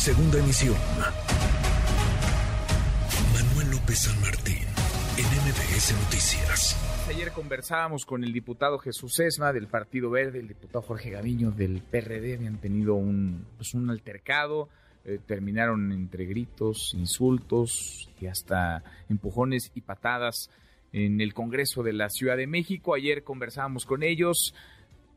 Segunda emisión. Manuel López San Martín, en MBS Noticias. Ayer conversábamos con el diputado Jesús Esma del Partido Verde, el diputado Jorge Gaviño del PRD, habían tenido un, pues un altercado, eh, terminaron entre gritos, insultos y hasta empujones y patadas en el Congreso de la Ciudad de México. Ayer conversábamos con ellos,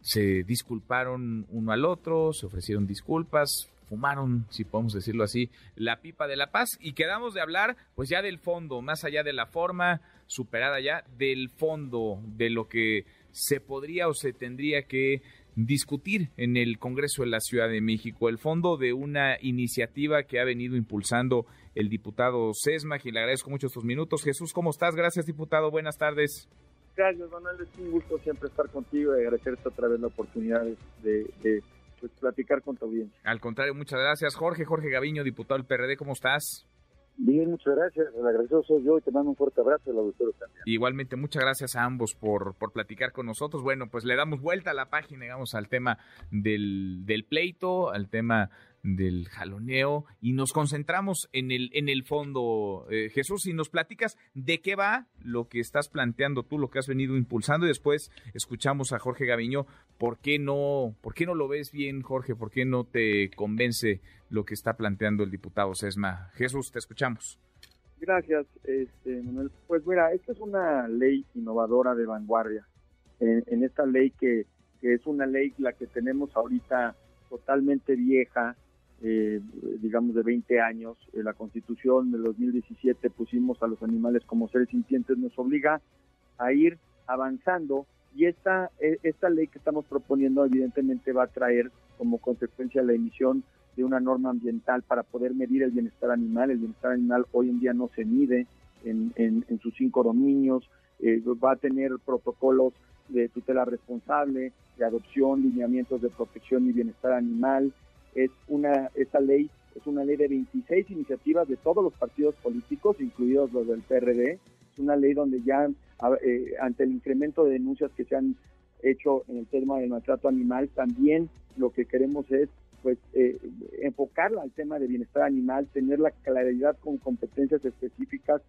se disculparon uno al otro, se ofrecieron disculpas, fumaron, si podemos decirlo así, la pipa de la paz y quedamos de hablar pues ya del fondo, más allá de la forma, superada ya, del fondo, de lo que se podría o se tendría que discutir en el Congreso de la Ciudad de México, el fondo de una iniciativa que ha venido impulsando el diputado Sesma, y le agradezco mucho estos minutos. Jesús, ¿cómo estás? Gracias, diputado. Buenas tardes. Gracias, Manuel. Es un gusto siempre estar contigo y agradecerte otra vez la oportunidad de, de pues, platicar con tu audiencia. Al contrario, muchas gracias. Jorge, Jorge Gaviño, diputado del PRD, ¿cómo estás? Bien, muchas gracias. El agradecido soy yo y te mando un fuerte abrazo el auditorio también. Igualmente, muchas gracias a ambos por, por platicar con nosotros. Bueno, pues le damos vuelta a la página, digamos, al tema del, del pleito, al tema del jaloneo y nos concentramos en el, en el fondo. Eh, Jesús, si nos platicas de qué va lo que estás planteando tú, lo que has venido impulsando y después escuchamos a Jorge Gaviño, ¿por qué no, por qué no lo ves bien, Jorge? ¿Por qué no te convence lo que está planteando el diputado Sesma? Jesús, te escuchamos. Gracias, este, Manuel. Pues mira, esta es una ley innovadora de vanguardia. En, en esta ley que, que es una ley la que tenemos ahorita totalmente vieja, eh, digamos, de 20 años. En la Constitución del 2017 pusimos a los animales como seres sintientes, nos obliga a ir avanzando y esta, e, esta ley que estamos proponiendo evidentemente va a traer como consecuencia la emisión de una norma ambiental para poder medir el bienestar animal. El bienestar animal hoy en día no se mide en, en, sus cinco dominios, eh, va a tener protocolos de tutela responsable, de adopción, lineamientos de protección y bienestar animal, es una esta ley es una ley de 26 iniciativas de todos los partidos políticos, incluidos los del PRD. Es una ley donde ya eh, ante el incremento de denuncias que se han hecho en el tema del maltrato animal, también lo que queremos es pues eh, enfocarla al tema de bienestar animal, tener la claridad con competencias específicas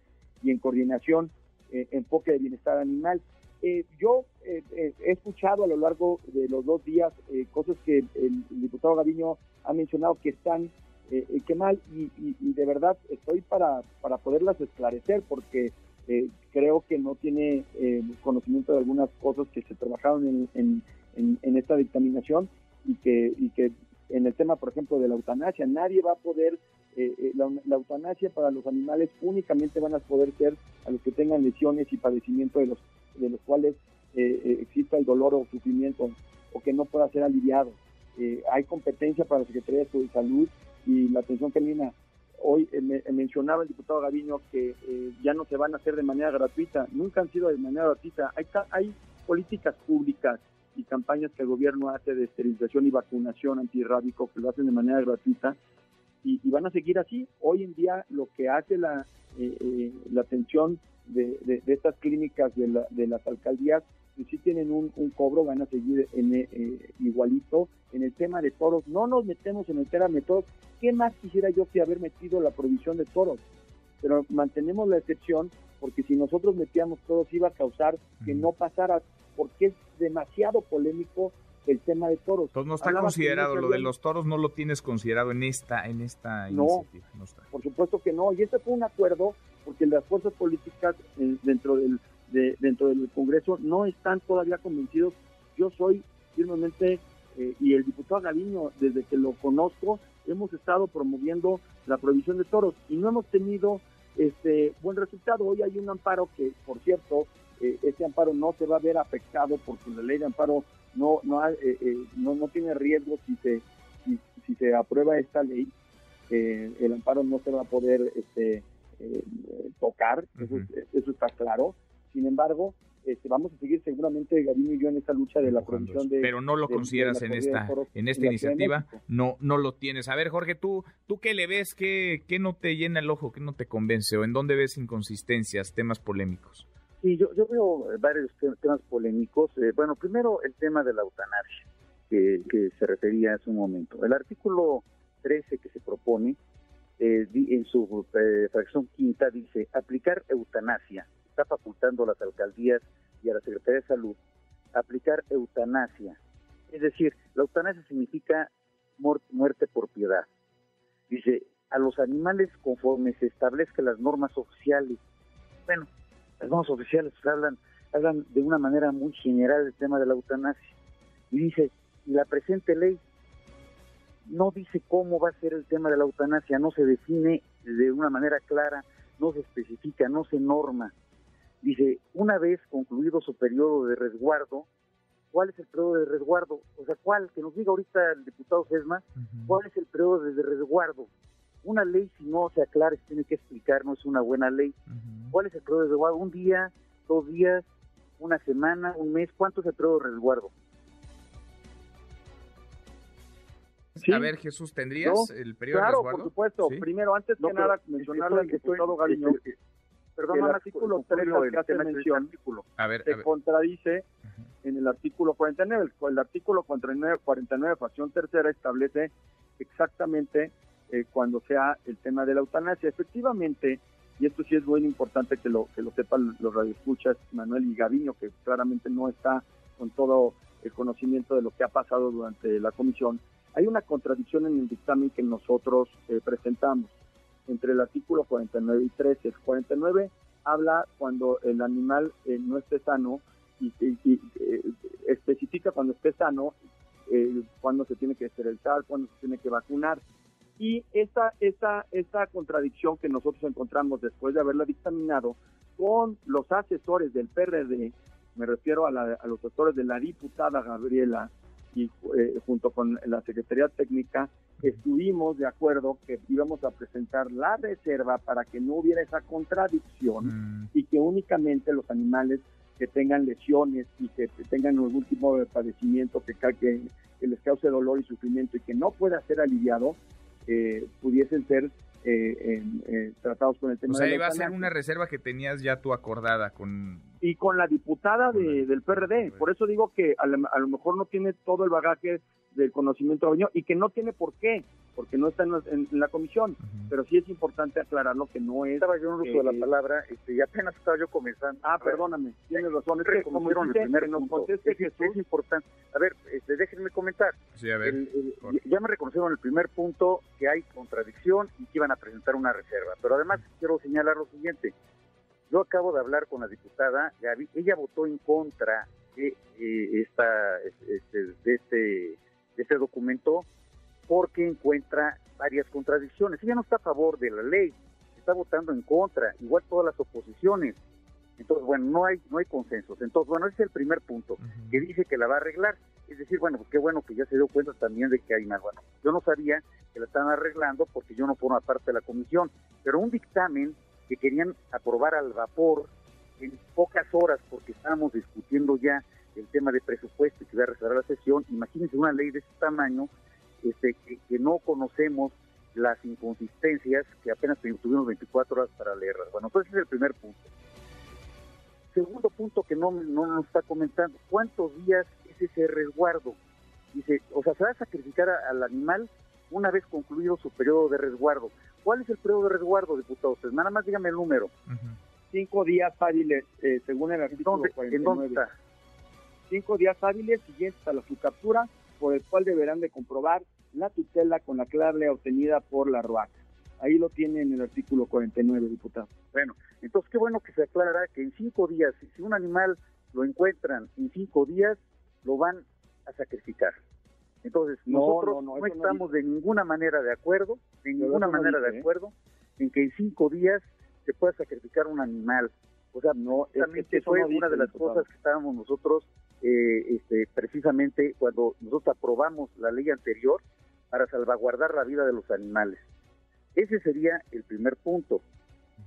y en coordinación, eh, enfoque de bienestar animal. Eh, yo eh, eh, he escuchado a lo largo de los dos días cosas que el, diputado Gaviño ha mencionado que están que mal y, de verdad estoy para, para poderlas esclarecer porque creo que no tiene conocimiento de algunas cosas que se trabajaron en, esta dictaminación y que, y que en el tema, por ejemplo, de la eutanasia, nadie va a poder, la, la, eutanasia para los animales únicamente van a poder ser a los que tengan lesiones y padecimiento de los de los cuales eh, eh, exista el dolor o sufrimiento o que no pueda ser aliviado. Eh, hay competencia para la Secretaría de Salud y la atención canina. Hoy mencionaba el diputado Gaviño que ya no se van a hacer de manera gratuita, nunca han sido de manera gratuita. Hay, hay políticas públicas y campañas que el gobierno hace de esterilización y vacunación antirrábico que lo hacen de manera gratuita y, van a seguir así. Hoy en día lo que hace la, la atención de, estas clínicas de, la, de las alcaldías, que sí tienen un, cobro, van a seguir en, eh, igualito. En el tema de toros, no nos metemos en el tema de toros. ¿Qué más quisiera yo que haber metido la provisión de toros? Pero mantenemos la excepción porque si nosotros metíamos toros iba a causar que no pasara, porque es demasiado polémico el tema de toros. Entonces no está considerado, lo de los toros no lo tienes considerado en esta, en esta iniciativa. No, por supuesto que no. Y este fue un acuerdo porque las fuerzas políticas eh, dentro del dentro del Congreso no están todavía convencidos. Yo soy firmemente eh, y el diputado Gaviño, desde que lo conozco, hemos estado promoviendo la provisión de toros y no hemos tenido este buen resultado. Hoy hay un amparo que, por cierto, eh, este amparo no se va a ver afectado porque la ley de amparo no no no, no tiene riesgo si se si, se aprueba esta ley. el amparo no se va a poder este, eh, tocar, eso, eso, está claro. Sin embargo, este, vamos a seguir seguramente Gabino y yo en esta lucha de la provisión de... Pero no lo consideras en esta en esta iniciativa, no no lo tienes. A ver, Jorge, ¿tú tú qué le ves? ¿Qué, ¿Qué no te llena el ojo? ¿Qué no te convence? ¿O en dónde ves inconsistencias, temas polémicos? Sí, yo, yo veo varios temas polémicos. Eh, bueno, primero el tema de la eutanasia, que, que se refería hace un momento. El artículo 13 que se propone, eh, en su eh, fracción quinta dice, aplicar eutanasia, está facultando a las alcaldías y a la Secretaría de Salud, aplicar eutanasia. Es decir, la eutanasia significa muerte por piedad. Dice, a los animales conforme se establezcan las normas oficiales. Bueno, normas oficiales hablan, hablan de una manera muy general del tema de la eutanasia. Y dice, la presente ley no dice cómo va a ser el tema de la eutanasia, no se define de una manera clara, no se especifica, no se norma. Dice, una vez concluido su periodo de resguardo, ¿cuál es el periodo de resguardo? O sea, ¿cuál? Que nos diga ahorita el diputado Sesma, ¿cuál es el periodo de resguardo? Una ley, si no se aclara, se tiene que explicar, no es una buena ley. ¿Cuál es el periodo de resguardo? ¿Un día, dos días, una semana, un mes? ¿Cuánto es el periodo de resguardo? A ver, Jesús, ¿tendrías el periodo claro, de resguardo? por supuesto. Primero, antes que nada, mencionarle al diputado Galiño perdón, el artículo 3 que hace mención a ver, se contradice en el artículo 49. El, artículo 49, 49, fracción tercera, establece exactamente eh, cuando sea el tema de la eutanasia. Efectivamente, y esto sí es muy importante que lo que lo sepan los radioescuchas, Manuel y Gaviño, que claramente no está con todo el conocimiento de lo que ha pasado durante la comisión, hay una contradicción en el dictamen que nosotros eh, presentamos entre el artículo 49 y 13. El 49 habla cuando el animal eh, no esté sano y, eh, especifica cuando esté sano, cuando se tiene que esterilizar, cuando se tiene que vacunar. Y esta, esta, esta contradicción que nosotros encontramos después de haberla dictaminado con los asesores del PRD, me refiero a, a los asesores de la diputada Gabriela y eh, junto con la Secretaría Técnica estuvimos de acuerdo que íbamos a presentar la reserva para que no hubiera esa contradicción mm. y que únicamente los animales que tengan lesiones y que tengan algún tipo de padecimiento que, que, que les cause dolor y sufrimiento y que no pueda ser aliviado, eh, pudiesen ser eh, eh, tratados con el tema. O sea, iba a ser una reserva que tenías ya tú acordada con... Y con la diputada del PRD. Por eso digo que a lo, mejor no tiene todo el bagaje del conocimiento y que no tiene por qué porque no está en, la comisión, pero sí es importante aclararlo que no es... Estaba yo en uso de la eh, palabra este, y apenas estaba yo comenzando. Ah, perdóname, tienes razón, es que como el primer nos conteste es, es importante. A ver, este, déjenme comentar. Sí, a ver. ya me reconocieron el primer punto que hay contradicción y que iban a presentar una reserva, pero además quiero señalar lo siguiente. Yo acabo de hablar con la diputada Gaby, ella votó en contra de, eh, esta, este, de, este, de este documento porque encuentra varias contradicciones. Ella no está a favor de la ley, está votando en contra, igual todas las oposiciones. Entonces, bueno, no hay no hay consensos. Entonces, bueno, ese es el primer punto, que dice que la va a arreglar. Es decir, bueno, pues qué bueno que ya se dio cuenta también de que hay más. Bueno, yo no sabía que la están arreglando porque yo no formo parte de la comisión, pero un dictamen que querían aprobar al vapor en pocas horas porque estábamos discutiendo ya el tema de presupuesto y que iba a reservar la sesión, imagínense una ley de ese tamaño este, que, no conocemos las inconsistencias que apenas tuvimos 24 horas para leerlas. Bueno, entonces ese es el primer punto. Segundo punto que no, no nos está comentando, ¿cuántos días es ese resguardo? Dice, o sea, se va a sacrificar al animal una vez concluido su periodo de resguardo. ¿Cuál es el periodo de resguardo, diputado? Usted nada más dígame el número. Cinco días hábiles, eh, según el artículo ¿En dónde está? Cinco días hábiles siguientes a la, su captura por el cual deberán de comprobar la tutela con la clave obtenida por la ROAC. Ahí lo tiene en el artículo 49, diputado. Bueno, entonces qué bueno que se aclarará que en cinco días, si un animal lo encuentran en cinco días, lo van a sacrificar. Entonces, nosotros no, estamos de ninguna manera de acuerdo, de ninguna manera de ¿eh? acuerdo, en que en cinco días se pueda sacrificar un animal. O sea, no, es fue una de las cosas que estábamos nosotros eh, este, precisamente cuando nosotros aprobamos la ley anterior para salvaguardar la vida de los animales. Ese sería el primer punto.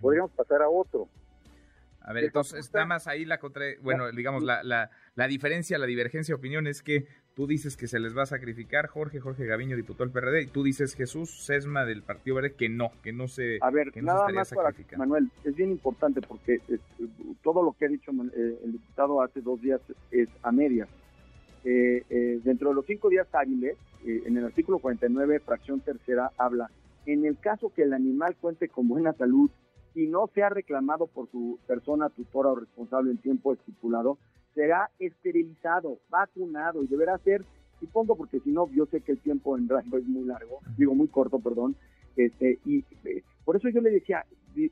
Podríamos pasar a otro. A ver, entonces está más ahí la contra, bueno, digamos la, la, la diferencia, la divergencia de opinión es que tú dices que se les va a sacrificar Jorge, Jorge Gaviño, diputado del PRD, y tú dices Jesús Sesma del Partido Verde que no, que no se A ver, que nada más para Manuel, es bien importante porque todo lo que ha dicho eh, el diputado hace dos días es a medias. Eh, eh, dentro de los cinco días hábiles, eh, en el artículo 49, fracción tercera, habla, en el caso que el animal cuente con buena salud y no sea reclamado por su persona tutora o responsable en tiempo estipulado, será esterilizado, vacunado y deberá ser, y pongo porque si no, yo sé que el tiempo en radio es muy largo, digo muy corto, perdón, este, y eh, por eso yo le decía, e,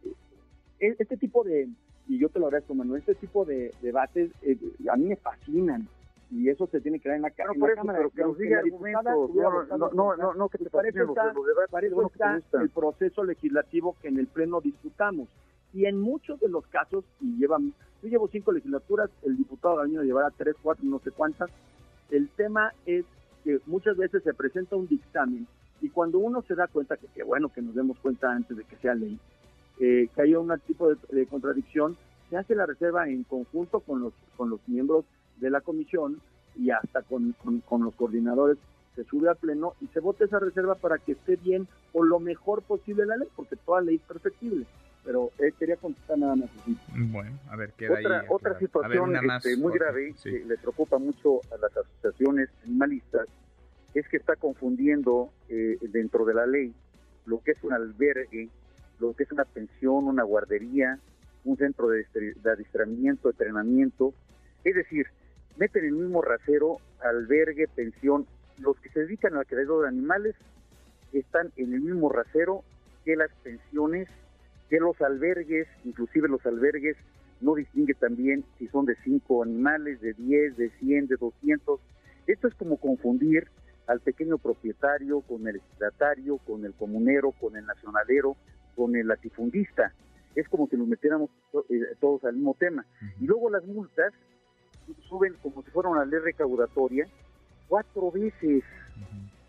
este tipo de, y yo te lo agradezco, Manuel, este tipo de debates eh, a mí me fascinan y eso se tiene que dar en la, eso, Pero que nos diga argumentos, no, no, no, no, que te eso está, para eso está el proceso legislativo que en el Pleno discutamos. Y en muchos de los casos, y llevan, yo llevo cinco legislaturas, el diputado Galiño llevará tres, cuatro, no sé cuántas, el tema es que muchas veces se presenta un dictamen y cuando uno se da cuenta, que qué bueno que nos demos cuenta antes de que sea ley, eh, que haya un tipo de, contradicción, se hace la reserva en conjunto con los, con los miembros de la comisión y hasta con, con, los coordinadores se sube al pleno y se vota esa reserva para que esté bien o lo mejor posible la ley, porque toda ley es perfectible. Pero eh, quería contestar nada más Bueno, a ver, qué otra, otra situación este, muy grave que le preocupa mucho a las asociaciones animalistas es que está confundiendo eh, dentro de la ley lo que es un albergue, lo que es una pensión, una guardería, un centro de, de adiestramiento, entrenamiento. Es decir, meten en el mismo rasero albergue, pensión. Los que se dedican a la criadero de animales están en el mismo rasero que las pensiones, que los albergues, inclusive los albergues no distingue también si son de cinco animales, de 10, de 100, de 200. Esto es como confundir al pequeño propietario con el estatario, con el comunero, con el nacionalero, con el latifundista. Es como si nos metiéramos eh, todos al mismo tema. Y luego las multas suben como si fuera una ley recaudatoria cuatro veces.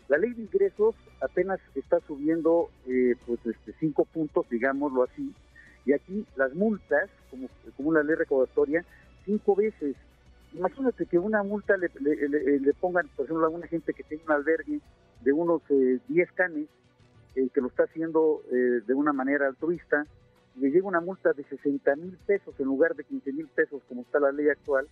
La ley de ingresos apenas está subiendo eh, pues este cinco puntos, digámoslo así, y aquí las multas, como, como una ley recaudatoria, cinco veces. Imagínate que una multa le, le, pongan, por ejemplo, a una gente que tiene un albergue de unos eh, 10 canes, eh, que lo está haciendo eh, de una manera altruista, le llega una multa de 60 mil pesos en lugar de 15 mil pesos como está la ley actual,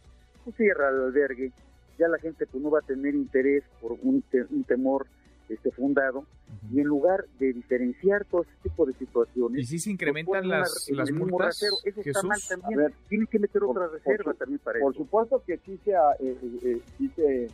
pues cierra el albergue, ya la gente pues no va a tener interés por un, temor este fundado. Y en lugar de diferenciar todo este tipo de situaciones y si se incrementan las, las multas eso está mal también. Tiene que meter otra reserva también para por supuesto que sí se, eh, eh, sí se,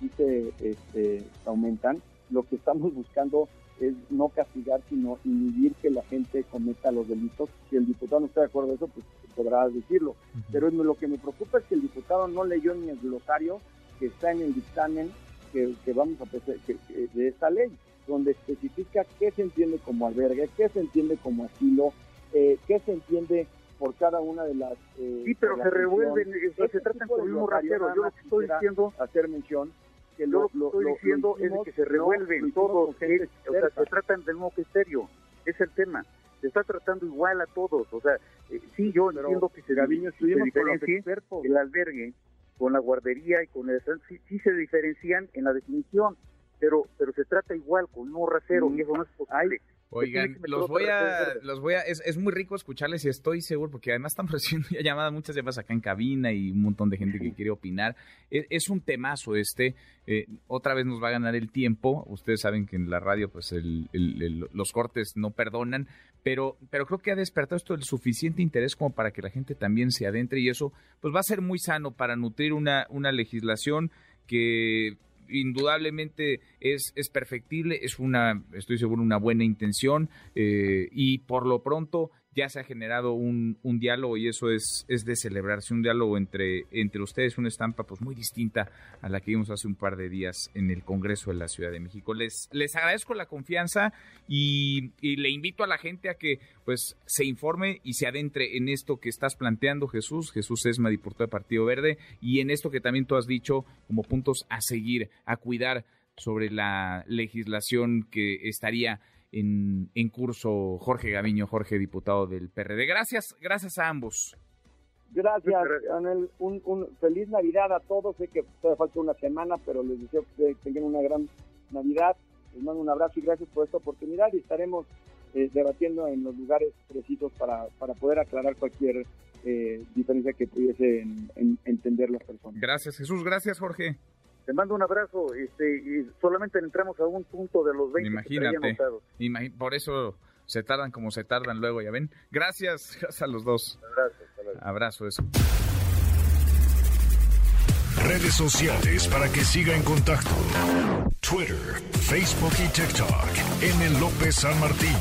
sí se este, aumentan. Lo que estamos buscando es no castigar, sino inhibir que la gente cometa los delitos. Si el diputado no está de acuerdo con eso, pues podrá decirlo. Pero lo que me preocupa es que el diputado no leyó ni el glosario que está en el dictamen que, vamos a que, de esta ley, donde especifica qué se entiende como albergue, qué se entiende como asilo, eh, qué se entiende por cada una de las... Eh, sí, pero se revuelven, se tratan con el mismo rasero. Yo lo que estoy diciendo... Hacer mención que lo, lo, estoy diciendo es que se revuelven todos, o sea, se tratan del mismo criterio, es el tema, se está tratando igual a todos, o sea, eh, sí, yo entiendo que se, Gaviño, se diferencie el albergue con la guardería y con el sí, sí se diferencian en la definición, pero pero se trata igual con un rasero mm. y eso no es posible. Oigan, los voy a, los voy a, es, es, muy rico escucharles y estoy seguro, porque además están recibiendo ya llamadas, muchas llamadas acá en cabina y un montón de gente que quiere opinar. Es, un temazo este, eh, otra vez nos va a ganar el tiempo, ustedes saben que en la radio pues el, los cortes no perdonan, pero, pero creo que ha despertado esto el suficiente interés como para que la gente también se adentre y eso pues va a ser muy sano para nutrir una, una legislación que indudablemente es, es perfectible, es una, estoy seguro, una buena intención eh, y por lo pronto ya se ha generado un, un, diálogo y eso es, es de celebrarse, un diálogo entre, entre ustedes, una estampa pues muy distinta a la que vimos hace un par de días en el Congreso de la Ciudad de México. Les, les agradezco la confianza y, y le invito a la gente a que pues se informe y se adentre en esto que estás planteando, Jesús. Jesús Esma, diputado de Partido Verde, y en esto que también tú has dicho como puntos a seguir, a cuidar sobre la legislación que estaría en, en curso Jorge Gaviño, Jorge, diputado del PRD. Gracias, gracias a ambos. Gracias, Anel. Un, un, feliz Navidad a todos. Sé que todavía falta una semana, pero les deseo que tengan una gran Navidad. Les mando un abrazo y gracias por esta oportunidad y estaremos eh, debatiendo en los lugares precisos para, para poder aclarar cualquier eh, diferencia que pudiese entender las personas. Gracias, Jesús. Gracias, Jorge. Te mando un abrazo, este, y solamente entramos a un punto de los 20 Imagínate. Que por eso se tardan como se tardan luego, ya ven. Gracias, gracias a los dos. Abrazo. Abrazo, eso. Redes sociales para que siga en contacto: Twitter, Facebook y TikTok. M. López San Martín.